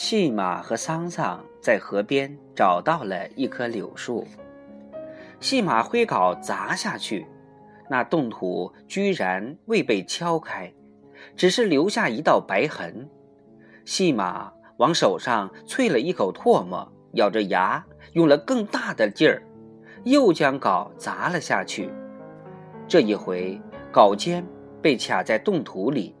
细马和桑桑在河边找到了一棵柳树，细马挥镐砸下去，那冻土居然未被敲开，只是留下一道白痕。细马往手上啐了一口唾沫，咬着牙，用了更大的劲儿，又将镐砸了下去。这一回，镐尖被卡在冻土里。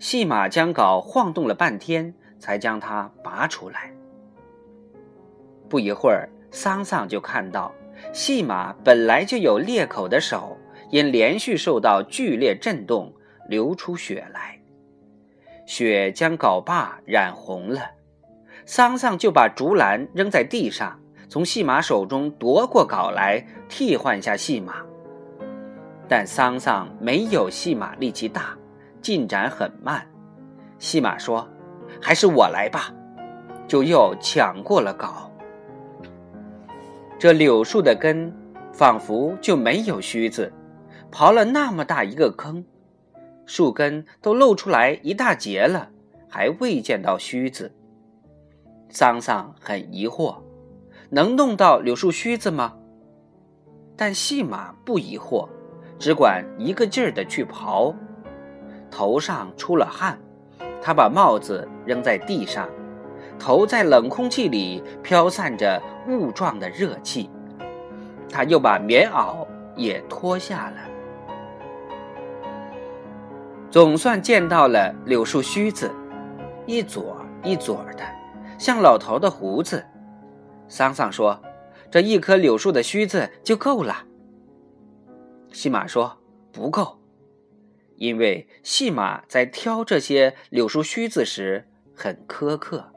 细马将镐晃动了半天，才将它拔出来。不一会儿，桑桑就看到，细马本来就有裂口的手，因连续受到剧烈震动，流出血来。血将镐把染红了，桑桑就把竹篮扔在地上，从细马手中夺过镐来替换下细马。但桑桑没有细马力气大，进展很慢。细马说：“还是我来吧。”就又抢过了镐。这柳树的根仿佛就没有须子，刨了那么大一个坑。树根都露出来一大截了，还未见到须子。桑桑很疑惑：能弄到柳树须子吗？但细马不疑惑，只管一个劲儿的去刨。头上出了汗，他把帽子扔在地上，头在冷空气里飘散着雾状的热气。他又把棉袄也脱下了。总算见到了柳树须子，一撮一撮的，像老头的胡子。桑桑说：“这一棵柳树的须子就够了。”西马说：“不够，因为细马在挑这些柳树须子时很苛刻，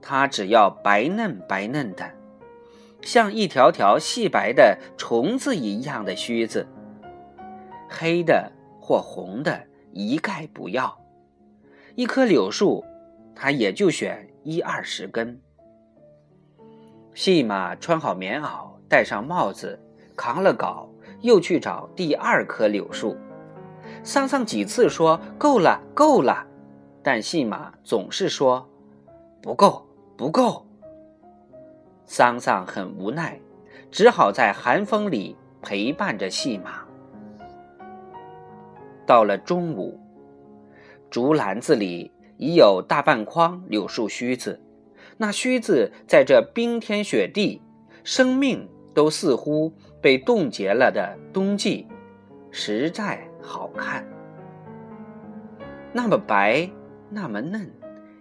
它只要白嫩白嫩的，像一条条细白的虫子一样的须子，黑的或红的。”一概不要，一棵柳树，他也就选一二十根。细马穿好棉袄，戴上帽子，扛了镐，又去找第二棵柳树。桑桑几次说够了，够了，但细马总是说不够，不够。桑桑很无奈，只好在寒风里陪伴着细马。到了中午，竹篮子里已有大半筐柳树须子。那须子在这冰天雪地、生命都似乎被冻结了的冬季，实在好看。那么白，那么嫩，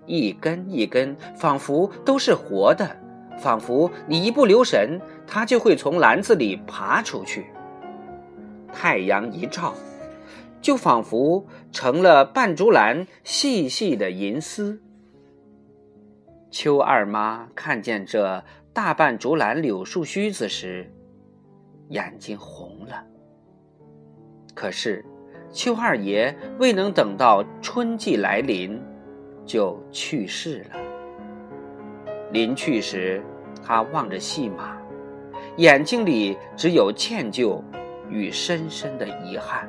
一根一根，仿佛都是活的，仿佛你一不留神，它就会从篮子里爬出去。太阳一照。就仿佛成了半竹篮细细的银丝。邱二妈看见这大半竹篮柳树须子时，眼睛红了。可是，邱二爷未能等到春季来临，就去世了。临去时，他望着细马，眼睛里只有歉疚与深深的遗憾。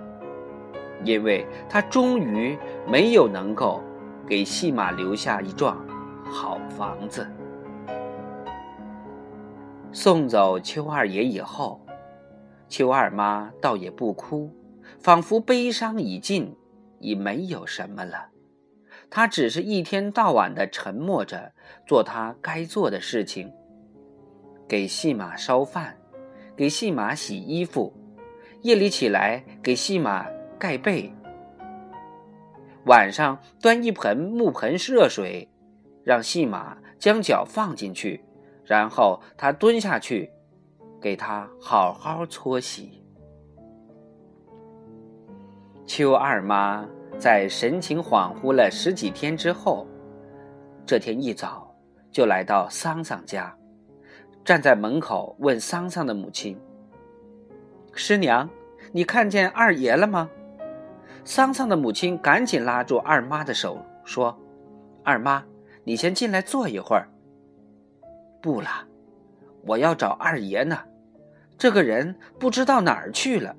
因为他终于没有能够给细马留下一幢好房子。送走邱二爷以后，邱二妈倒也不哭，仿佛悲伤已尽，已没有什么了。他只是一天到晚的沉默着，做他该做的事情：给细马烧饭，给细马洗衣服，夜里起来给细马。盖被，晚上端一盆木盆热水，让细马将脚放进去，然后他蹲下去，给他好好搓洗。邱二妈在神情恍惚了十几天之后，这天一早就来到桑桑家，站在门口问桑桑的母亲：“师娘，你看见二爷了吗？”桑桑的母亲赶紧拉住二妈的手，说：“二妈，你先进来坐一会儿。”“不了，我要找二爷呢，这个人不知道哪儿去了。”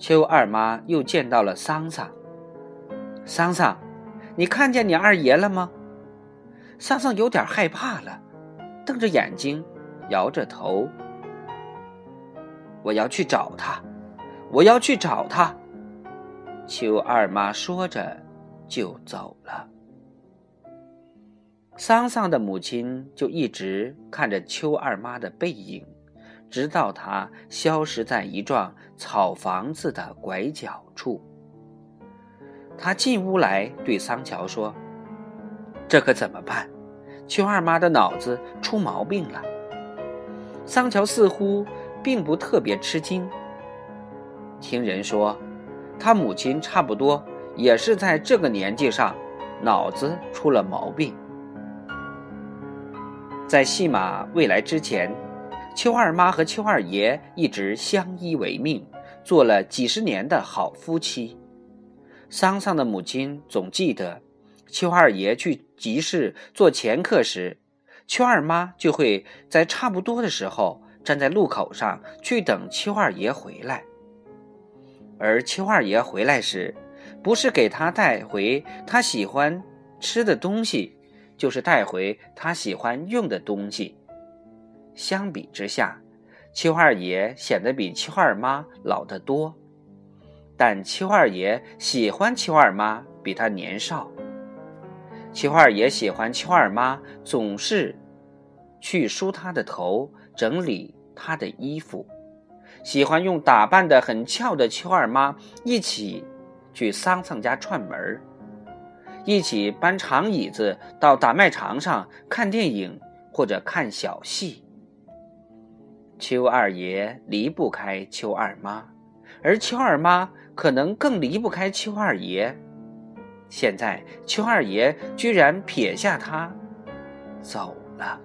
邱二妈又见到了桑桑。桑桑，你看见你二爷了吗？桑桑有点害怕了，瞪着眼睛，摇着头。我要去找他，我要去找他。邱二妈说着，就走了。桑桑的母亲就一直看着邱二妈的背影，直到他消失在一幢草房子的拐角处。他进屋来对桑乔说：“这可怎么办？邱二妈的脑子出毛病了。”桑乔似乎并不特别吃惊。听人说，他母亲差不多也是在这个年纪上，脑子出了毛病。在戏马未来之前，邱二妈和邱二爷一直相依为命，做了几十年的好夫妻。桑桑的母亲总记得，邱二爷去集市做前客时，邱二妈就会在差不多的时候站在路口上去等邱二爷回来。而邱二爷回来时，不是给他带回他喜欢吃的东西，就是带回他喜欢用的东西。相比之下，邱二爷显得比邱二妈老得多。但邱二爷喜欢邱二妈比他年少。邱二爷喜欢邱二妈总是去梳她的头，整理她的衣服，喜欢用打扮的很俏的邱二妈一起去桑桑家串门一起搬长椅子到打麦场上看电影或者看小戏。邱二爷离不开邱二妈，而邱二妈。可能更离不开邱二爷，现在邱二爷居然撇下他走了。